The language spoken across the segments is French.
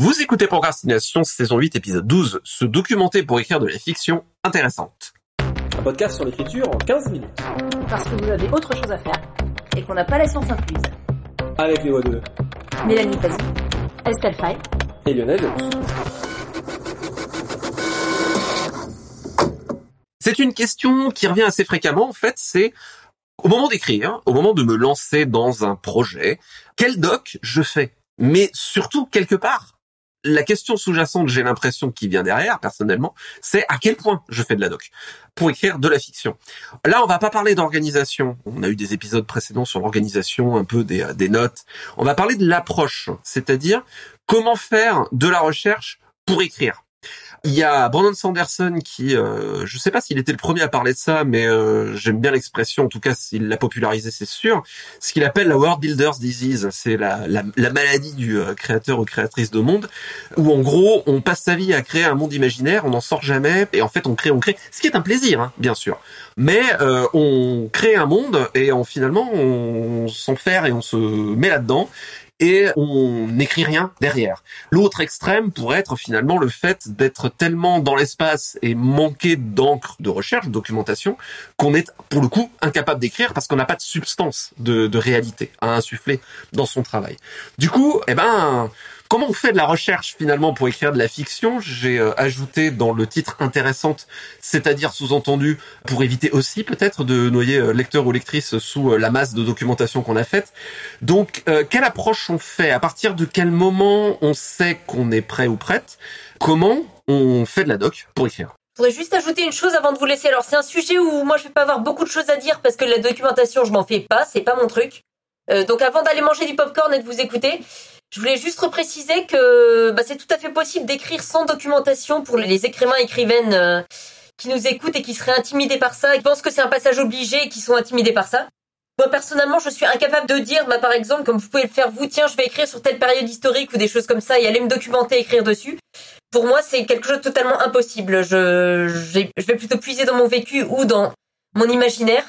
Vous écoutez Procrastination, saison 8, épisode 12, se documenter pour écrire de la fiction intéressante. Un podcast sur l'écriture en 15 minutes. Parce que vous avez autre chose à faire et qu'on n'a pas la science incluse. Avec les voix de Mélanie Fazi, Estelle Fay et Lionel. C'est une question qui revient assez fréquemment, en fait, c'est au moment d'écrire, au moment de me lancer dans un projet, quel doc je fais? Mais surtout, quelque part, la question sous-jacente, j'ai l'impression qui vient derrière, personnellement, c'est à quel point je fais de la doc pour écrire de la fiction. Là, on va pas parler d'organisation. On a eu des épisodes précédents sur l'organisation, un peu des, des notes. On va parler de l'approche, c'est-à-dire comment faire de la recherche pour écrire. Il y a Brandon Sanderson qui, euh, je sais pas s'il était le premier à parler de ça, mais euh, j'aime bien l'expression. En tout cas, s'il l'a popularisé, c'est sûr. Ce qu'il appelle la World Builder's Disease, c'est la, la, la, maladie du euh, créateur ou créatrice de monde, où en gros, on passe sa vie à créer un monde imaginaire, on n'en sort jamais, et en fait, on crée, on crée, ce qui est un plaisir, hein, bien sûr. Mais euh, on crée un monde et on, finalement, on s'enferme et on se met là-dedans et on n'écrit rien derrière. L'autre extrême pourrait être finalement le fait d'être tellement dans l'espace et manquer d'encre de recherche, de documentation, qu'on est pour le coup incapable d'écrire parce qu'on n'a pas de substance de, réalité à insuffler dans son travail. Du coup, eh ben, Comment on fait de la recherche finalement pour écrire de la fiction? J'ai euh, ajouté dans le titre intéressante, c'est-à-dire sous-entendu pour éviter aussi peut-être de noyer euh, lecteur ou lectrice sous euh, la masse de documentation qu'on a faite. Donc, quelle approche on fait? À partir de quel moment on sait qu'on est prêt ou prête? Comment on fait de la doc pour écrire? Je voudrais juste ajouter une chose avant de vous laisser. Alors c'est un sujet où moi je vais pas avoir beaucoup de choses à dire parce que la documentation je m'en fais pas, c'est pas mon truc. Euh, donc avant d'aller manger du popcorn et de vous écouter, je voulais juste repréciser que bah, c'est tout à fait possible d'écrire sans documentation pour les écrivains écrivaines euh, qui nous écoutent et qui seraient intimidés par ça et qui pensent que c'est un passage obligé et qui sont intimidés par ça. Moi personnellement, je suis incapable de dire, bah, par exemple, comme vous pouvez le faire vous, tiens, je vais écrire sur telle période historique ou des choses comme ça et aller me documenter, écrire dessus. Pour moi, c'est quelque chose de totalement impossible. Je, je vais plutôt puiser dans mon vécu ou dans mon imaginaire.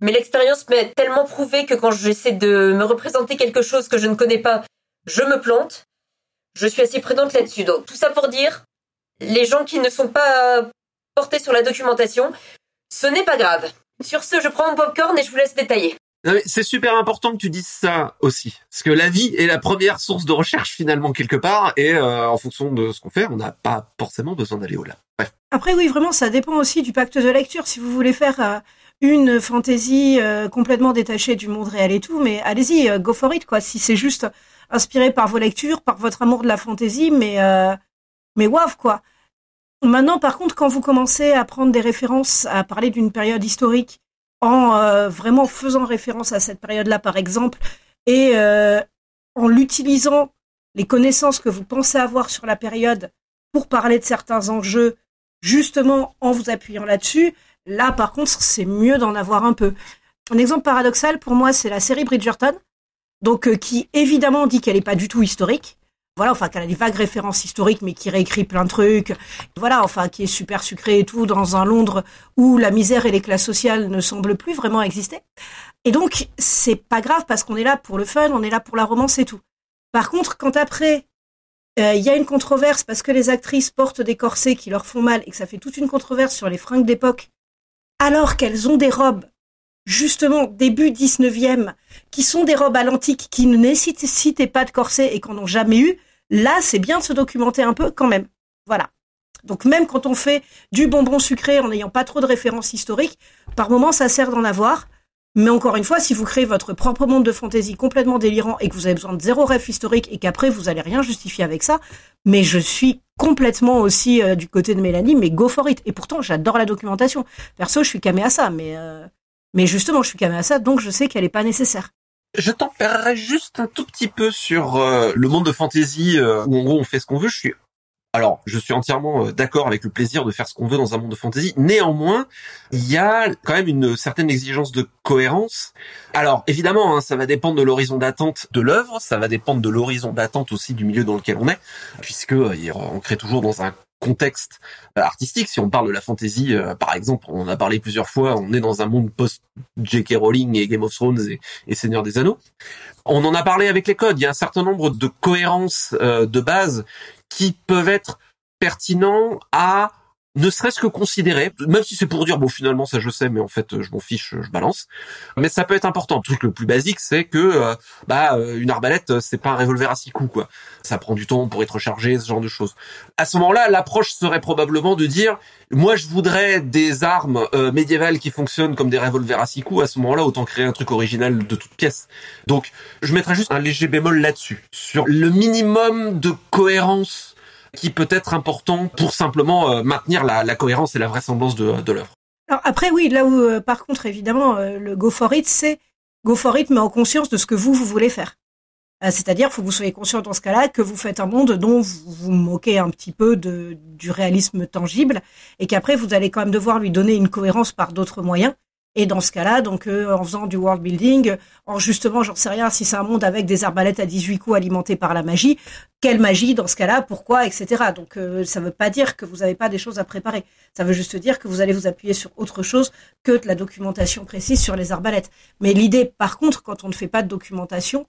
Mais l'expérience m'a tellement prouvé que quand j'essaie de me représenter quelque chose que je ne connais pas, je me plante. Je suis assez prudente là-dessus. Donc tout ça pour dire, les gens qui ne sont pas portés sur la documentation, ce n'est pas grave. Sur ce, je prends mon popcorn et je vous laisse détailler. C'est super important que tu dises ça aussi, parce que la vie est la première source de recherche finalement quelque part, et euh, en fonction de ce qu'on fait, on n'a pas forcément besoin d'aller au-delà. Après oui, vraiment, ça dépend aussi du pacte de lecture. Si vous voulez faire euh, une fantaisie euh, complètement détachée du monde réel et tout, mais allez-y, go for it quoi. Si c'est juste inspiré par vos lectures, par votre amour de la fantaisie, mais mais waf quoi. Maintenant, par contre, quand vous commencez à prendre des références, à parler d'une période historique en euh, vraiment faisant référence à cette période-là, par exemple, et euh, en l'utilisant les connaissances que vous pensez avoir sur la période pour parler de certains enjeux, justement en vous appuyant là-dessus. Là, par contre, c'est mieux d'en avoir un peu. Un exemple paradoxal pour moi, c'est la série Bridgerton, donc euh, qui évidemment dit qu'elle n'est pas du tout historique, voilà, enfin, qu'elle a des vagues références historiques, mais qui réécrit plein de trucs. Voilà, enfin, qui est super sucré et tout, dans un Londres où la misère et les classes sociales ne semblent plus vraiment exister. Et donc, c'est pas grave parce qu'on est là pour le fun, on est là pour la romance et tout. Par contre, quand après, euh, il y a une controverse parce que les actrices portent des corsets qui leur font mal et que ça fait toute une controverse sur les fringues d'époque, alors qu'elles ont des robes justement début 19e, qui sont des robes à l'antique qui ne nécessitaient pas de corset et qu'on n'ont jamais eu, là, c'est bien de se documenter un peu quand même. Voilà. Donc même quand on fait du bonbon sucré en n'ayant pas trop de références historiques, par moment ça sert d'en avoir. Mais encore une fois, si vous créez votre propre monde de fantaisie complètement délirant et que vous avez besoin de zéro rêve historique et qu'après vous allez rien justifier avec ça, mais je suis complètement aussi euh, du côté de Mélanie, mais go for it. Et pourtant, j'adore la documentation. Perso, je suis camé à ça, mais euh, mais justement, je suis camé à ça, donc je sais qu'elle est pas nécessaire. Je tempérerai juste un tout petit peu sur euh, le monde de fantasy euh, où en gros on fait ce qu'on veut. Je suis Alors, je suis entièrement euh, d'accord avec le plaisir de faire ce qu'on veut dans un monde de fantasy. Néanmoins, il y a quand même une certaine exigence de cohérence. Alors, évidemment, hein, ça va dépendre de l'horizon d'attente de l'œuvre, ça va dépendre de l'horizon d'attente aussi du milieu dans lequel on est, puisque euh, on crée toujours dans un contexte euh, artistique. Si on parle de la fantasy, par exemple, on en a parlé plusieurs fois, on est dans un monde post-J.K. Rowling et Game of Thrones et, et, Seigneur des Anneaux. On en a parlé avec les codes. Il y a un certain nombre de cohérences de base qui peuvent être pertinents à ne serait-ce que considérer, même si c'est pour dire bon finalement ça je sais, mais en fait je m'en fiche, je balance. Mais ça peut être important. Le truc le plus basique, c'est que euh, bah euh, une arbalète c'est pas un revolver à six coups quoi. Ça prend du temps pour être rechargé, ce genre de choses. À ce moment-là, l'approche serait probablement de dire moi je voudrais des armes euh, médiévales qui fonctionnent comme des revolvers à six coups. À ce moment-là, autant créer un truc original de toute pièce. Donc je mettrais juste un léger bémol là-dessus sur le minimum de cohérence qui peut être important pour simplement euh, maintenir la, cohérence et la vraisemblance de, de l'œuvre. Alors après, oui, là où, euh, par contre, évidemment, euh, le go for it, c'est go for it, mais en conscience de ce que vous, vous voulez faire. C'est-à-dire, faut que vous soyez conscient dans ce cas-là que vous faites un monde dont vous vous moquez un petit peu de, du réalisme tangible et qu'après vous allez quand même devoir lui donner une cohérence par d'autres moyens. Et dans ce cas-là, donc euh, en faisant du world building, en justement, j'en sais rien, si c'est un monde avec des arbalètes à 18 coups alimentés par la magie, quelle magie dans ce cas-là, pourquoi, etc. Donc euh, ça ne veut pas dire que vous n'avez pas des choses à préparer. Ça veut juste dire que vous allez vous appuyer sur autre chose que de la documentation précise sur les arbalètes. Mais l'idée, par contre, quand on ne fait pas de documentation,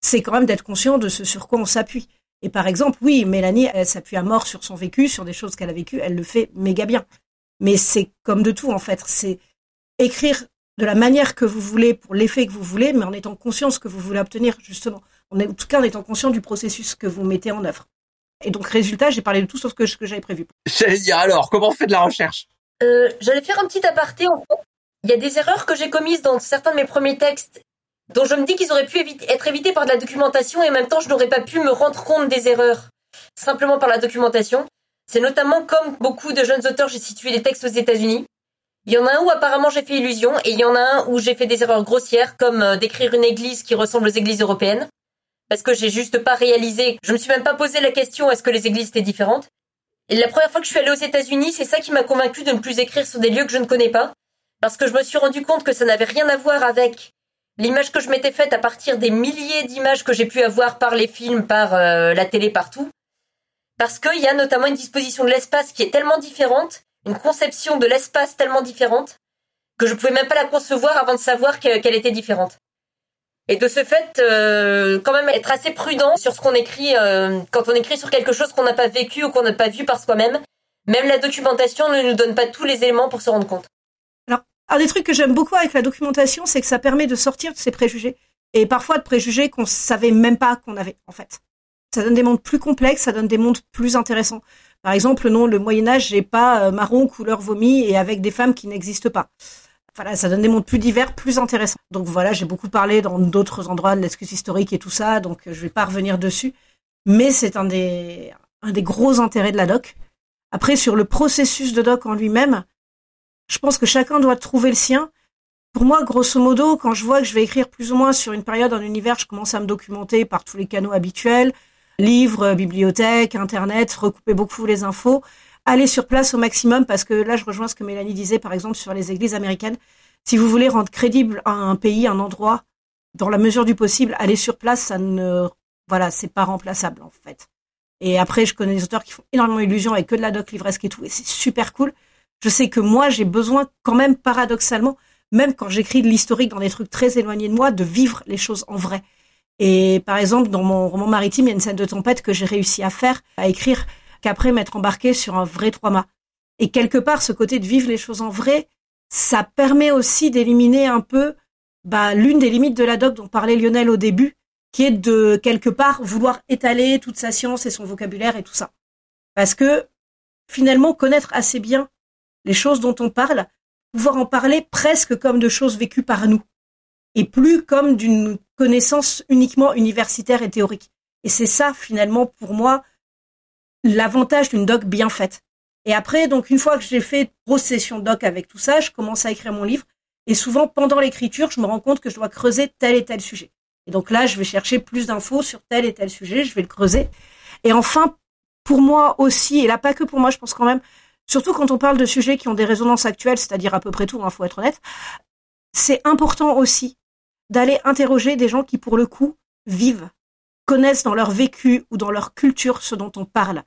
c'est quand même d'être conscient de ce sur quoi on s'appuie. Et par exemple, oui, Mélanie, elle s'appuie à mort sur son vécu, sur des choses qu'elle a vécues, elle le fait méga bien. Mais c'est comme de tout en fait. Écrire de la manière que vous voulez pour l'effet que vous voulez, mais en étant conscient de ce que vous voulez obtenir, justement. En tout cas, en étant conscient du processus que vous mettez en œuvre. Et donc, résultat, j'ai parlé de tout sauf ce que, ce que j'avais prévu. J'allais dire alors, comment on fait de la recherche? Euh, J'allais faire un petit aparté. En fait. Il y a des erreurs que j'ai commises dans certains de mes premiers textes, dont je me dis qu'ils auraient pu être évités par de la documentation, et en même temps, je n'aurais pas pu me rendre compte des erreurs simplement par la documentation. C'est notamment comme beaucoup de jeunes auteurs, j'ai situé des textes aux États-Unis. Il y en a un où apparemment j'ai fait illusion et il y en a un où j'ai fait des erreurs grossières comme euh, d'écrire une église qui ressemble aux églises européennes parce que j'ai juste pas réalisé, je me suis même pas posé la question est-ce que les églises étaient différentes? Et la première fois que je suis allée aux États-Unis, c'est ça qui m'a convaincu de ne plus écrire sur des lieux que je ne connais pas parce que je me suis rendu compte que ça n'avait rien à voir avec l'image que je m'étais faite à partir des milliers d'images que j'ai pu avoir par les films, par euh, la télé, partout. Parce qu'il y a notamment une disposition de l'espace qui est tellement différente une conception de l'espace tellement différente que je pouvais même pas la concevoir avant de savoir qu'elle était différente. Et de ce fait, euh, quand même être assez prudent sur ce qu'on écrit euh, quand on écrit sur quelque chose qu'on n'a pas vécu ou qu'on n'a pas vu par soi-même. Même la documentation ne nous donne pas tous les éléments pour se rendre compte. Alors, un des trucs que j'aime beaucoup avec la documentation, c'est que ça permet de sortir de ces préjugés. Et parfois de préjugés qu'on savait même pas qu'on avait, en fait. Ça donne des mondes plus complexes, ça donne des mondes plus intéressants. Par exemple, non, le Moyen Âge, j'ai pas euh, marron couleur vomi et avec des femmes qui n'existent pas. Voilà, ça donne des mondes plus divers, plus intéressants. Donc voilà, j'ai beaucoup parlé dans d'autres endroits de l'excuse historique et tout ça, donc je vais pas revenir dessus. Mais c'est un des, un des gros intérêts de la doc. Après, sur le processus de doc en lui-même, je pense que chacun doit trouver le sien. Pour moi, grosso modo, quand je vois que je vais écrire plus ou moins sur une période, un univers, je commence à me documenter par tous les canaux habituels livres, bibliothèques, internet, recouper beaucoup les infos, aller sur place au maximum parce que là je rejoins ce que Mélanie disait par exemple sur les églises américaines. Si vous voulez rendre crédible un pays, un endroit, dans la mesure du possible, aller sur place, ça ne, voilà, c'est pas remplaçable en fait. Et après, je connais des auteurs qui font énormément illusion avec que de la doc livresque et tout, et c'est super cool. Je sais que moi, j'ai besoin quand même paradoxalement, même quand j'écris de l'historique dans des trucs très éloignés de moi, de vivre les choses en vrai. Et par exemple, dans mon roman maritime, il y a une scène de tempête que j'ai réussi à faire, à écrire, qu'après m'être embarqué sur un vrai trois-mâts. Et quelque part, ce côté de vivre les choses en vrai, ça permet aussi d'éliminer un peu bah, l'une des limites de la doc dont parlait Lionel au début, qui est de quelque part vouloir étaler toute sa science et son vocabulaire et tout ça. Parce que finalement, connaître assez bien les choses dont on parle, pouvoir en parler presque comme de choses vécues par nous et plus comme d'une connaissance uniquement universitaire et théorique. Et c'est ça, finalement, pour moi, l'avantage d'une doc bien faite. Et après, donc, une fois que j'ai fait grosse session doc avec tout ça, je commence à écrire mon livre. Et souvent, pendant l'écriture, je me rends compte que je dois creuser tel et tel sujet. Et donc là, je vais chercher plus d'infos sur tel et tel sujet, je vais le creuser. Et enfin, pour moi aussi, et là pas que pour moi, je pense quand même, surtout quand on parle de sujets qui ont des résonances actuelles, c'est-à-dire à peu près tout, il hein, faut être honnête, c'est important aussi d'aller interroger des gens qui, pour le coup, vivent, connaissent dans leur vécu ou dans leur culture ce dont on parle.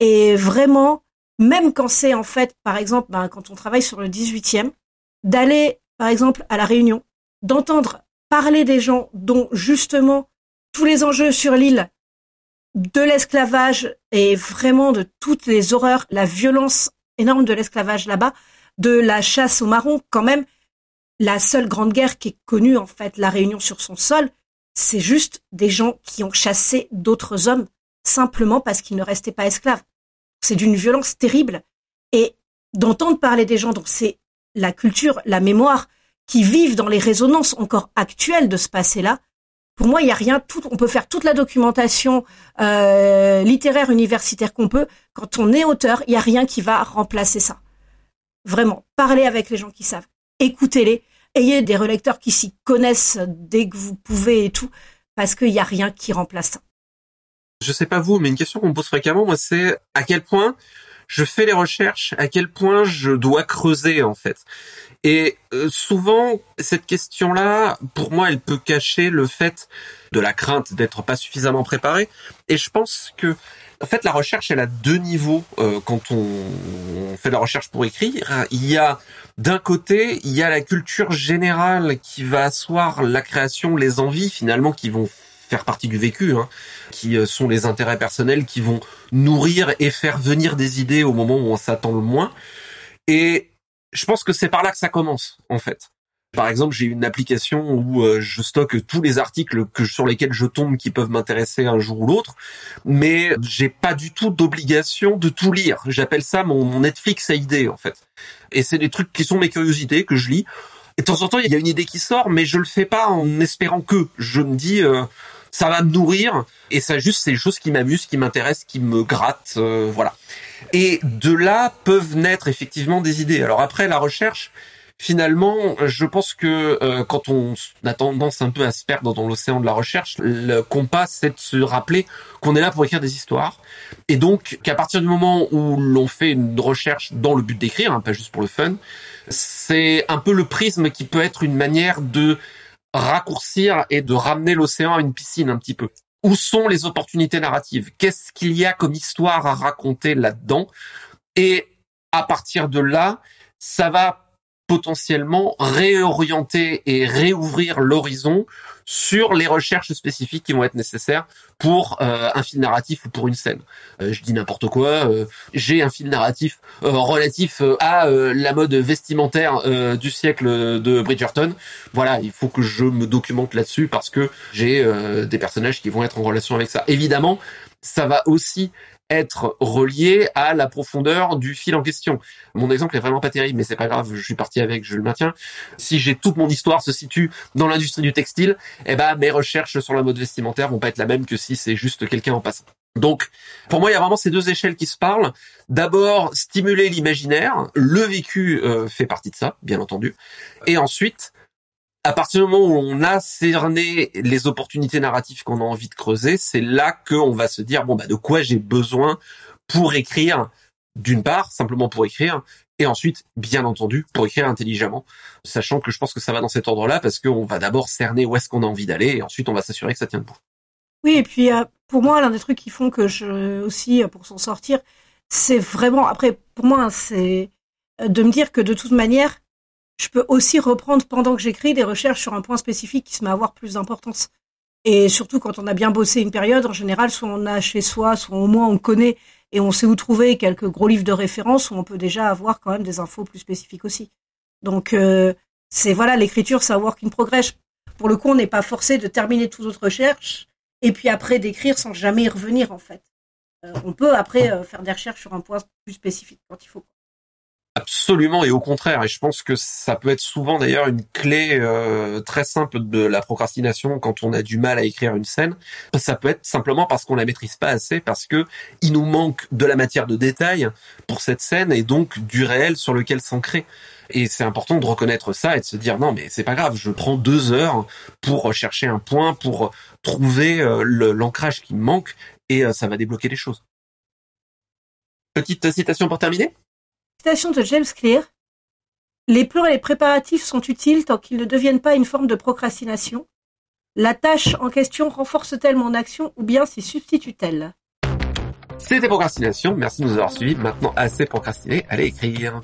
Et vraiment, même quand c'est en fait, par exemple, ben, quand on travaille sur le 18e, d'aller, par exemple, à la Réunion, d'entendre parler des gens dont justement tous les enjeux sur l'île de l'esclavage et vraiment de toutes les horreurs, la violence énorme de l'esclavage là-bas, de la chasse aux marrons, quand même, la seule grande guerre qui est connue, en fait, la Réunion sur son sol, c'est juste des gens qui ont chassé d'autres hommes simplement parce qu'ils ne restaient pas esclaves. C'est d'une violence terrible. Et d'entendre parler des gens dont c'est la culture, la mémoire, qui vivent dans les résonances encore actuelles de ce passé-là, pour moi, il n'y a rien. On peut faire toute la documentation euh, littéraire universitaire qu'on peut. Quand on est auteur, il n'y a rien qui va remplacer ça. Vraiment, parlez avec les gens qui savent, écoutez-les, ayez des relecteurs qui s'y connaissent dès que vous pouvez et tout, parce qu'il n'y a rien qui remplace ça. Je sais pas vous, mais une question qu'on me pose fréquemment, moi, c'est à quel point je fais les recherches, à quel point je dois creuser en fait. Et euh, souvent, cette question-là, pour moi, elle peut cacher le fait de la crainte d'être pas suffisamment préparé. Et je pense que, en fait, la recherche, elle a deux niveaux euh, quand on, fait de la recherche pour écrire. Il y a, d'un côté, il y a la culture générale qui va asseoir la création, les envies finalement qui vont faire partie du vécu, hein, qui euh, sont les intérêts personnels qui vont nourrir et faire venir des idées au moment où on s'attend le moins. Et je pense que c'est par là que ça commence, en fait. Par exemple, j'ai une application où euh, je stocke tous les articles sur lesquels je tombe qui peuvent m'intéresser un jour ou l'autre, mais j'ai pas du tout d'obligation de tout lire. J'appelle ça mon, Netflix à idées en fait. Et c'est des trucs qui sont mes curiosités que je lis. Et de temps en temps, il y a une idée qui sort, mais je le fais pas en espérant que. Je me dis, euh, ça va me nourrir, et ça juste, c'est des choses qui m'amusent, qui m'intéressent, qui me grattent, euh, voilà. Et de là peuvent naître effectivement des idées. Alors après, la recherche, finalement, je pense que euh, quand on a tendance un peu à se perdre dans l'océan de la recherche, le compas, c'est de se rappeler qu'on est là pour écrire des histoires. Et donc, qu'à partir du moment où l'on fait une recherche dans le but d'écrire, hein, pas juste pour le fun, c'est un peu le prisme qui peut être une manière de raccourcir et de ramener l'océan à une piscine un petit peu. Où sont les opportunités narratives? Qu'est-ce qu'il y a comme histoire à raconter là-dedans? Et à partir de là, ça va potentiellement réorienter et réouvrir l'horizon sur les recherches spécifiques qui vont être nécessaires pour euh, un fil narratif ou pour une scène. Euh, je dis n'importe quoi, euh, j'ai un fil narratif relatif à la mode vestimentaire du siècle de Bridgerton. Voilà, il faut que je me documente là-dessus parce que j'ai des personnages qui vont être en relation avec ça. Évidemment, ça va aussi être relié à la profondeur du fil en question. Mon exemple est vraiment pas terrible, mais c'est pas grave, je suis parti avec, je le maintiens. Si j'ai toute mon histoire se situe dans l'industrie du textile, eh ben mes recherches sur la mode vestimentaire vont pas être la même que si c'est juste quelqu'un en passant. Donc, pour moi, il y a vraiment ces deux échelles qui se parlent. D'abord, stimuler l'imaginaire. Le vécu euh, fait partie de ça, bien entendu. Et ensuite, à partir du moment où on a cerné les opportunités narratives qu'on a envie de creuser, c'est là qu'on va se dire bon bah de quoi j'ai besoin pour écrire d'une part simplement pour écrire et ensuite bien entendu pour écrire intelligemment, sachant que je pense que ça va dans cet ordre-là parce qu'on va d'abord cerner où est-ce qu'on a envie d'aller et ensuite on va s'assurer que ça tient debout. Oui et puis euh, pour moi l'un des trucs qui font que je aussi euh, pour s'en sortir, c'est vraiment après pour moi c'est euh, de me dire que de toute manière je peux aussi reprendre pendant que j'écris des recherches sur un point spécifique qui se met à avoir plus d'importance. Et surtout quand on a bien bossé une période, en général, soit on a chez soi, soit au moins on connaît et on sait où trouver quelques gros livres de référence où on peut déjà avoir quand même des infos plus spécifiques aussi. Donc euh, c'est voilà, l'écriture, c'est un work in progress. Pour le coup, on n'est pas forcé de terminer toutes notre recherches et puis après d'écrire sans jamais y revenir en fait. Euh, on peut après euh, faire des recherches sur un point plus spécifique quand il faut. Absolument et au contraire. Et je pense que ça peut être souvent d'ailleurs une clé euh, très simple de la procrastination quand on a du mal à écrire une scène. Ça peut être simplement parce qu'on la maîtrise pas assez, parce que il nous manque de la matière de détail pour cette scène et donc du réel sur lequel s'ancrer. Et c'est important de reconnaître ça et de se dire non mais c'est pas grave, je prends deux heures pour chercher un point, pour trouver euh, l'ancrage qui me manque et euh, ça va débloquer les choses. Petite citation pour terminer Citation de James Clear. Les plans et les préparatifs sont utiles tant qu'ils ne deviennent pas une forme de procrastination. La tâche en question renforce-t-elle mon action ou bien s'y substitue-t-elle? C'était procrastination. Merci de nous avoir suivis. Maintenant, assez procrastiné. Allez écrire.